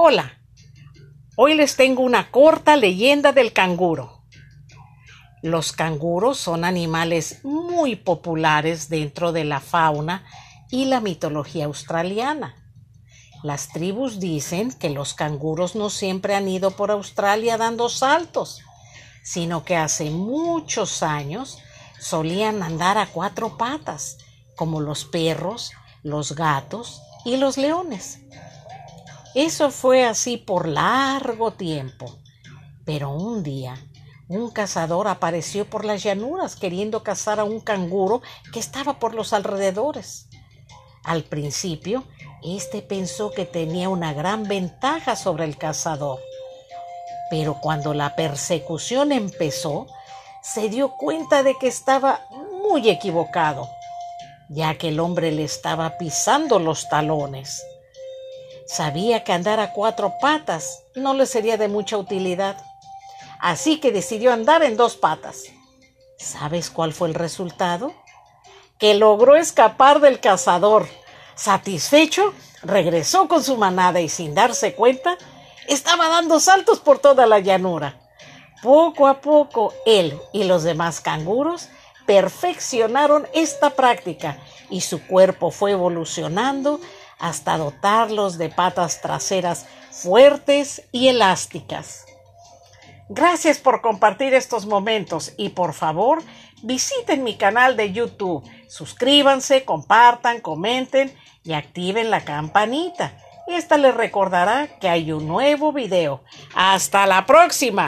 Hola, hoy les tengo una corta leyenda del canguro. Los canguros son animales muy populares dentro de la fauna y la mitología australiana. Las tribus dicen que los canguros no siempre han ido por Australia dando saltos, sino que hace muchos años solían andar a cuatro patas, como los perros, los gatos y los leones. Eso fue así por largo tiempo. Pero un día, un cazador apareció por las llanuras queriendo cazar a un canguro que estaba por los alrededores. Al principio, éste pensó que tenía una gran ventaja sobre el cazador. Pero cuando la persecución empezó, se dio cuenta de que estaba muy equivocado, ya que el hombre le estaba pisando los talones. Sabía que andar a cuatro patas no le sería de mucha utilidad, así que decidió andar en dos patas. ¿Sabes cuál fue el resultado? Que logró escapar del cazador. Satisfecho, regresó con su manada y sin darse cuenta, estaba dando saltos por toda la llanura. Poco a poco, él y los demás canguros perfeccionaron esta práctica y su cuerpo fue evolucionando hasta dotarlos de patas traseras fuertes y elásticas. Gracias por compartir estos momentos y por favor visiten mi canal de YouTube, suscríbanse, compartan, comenten y activen la campanita. Esta les recordará que hay un nuevo video. Hasta la próxima.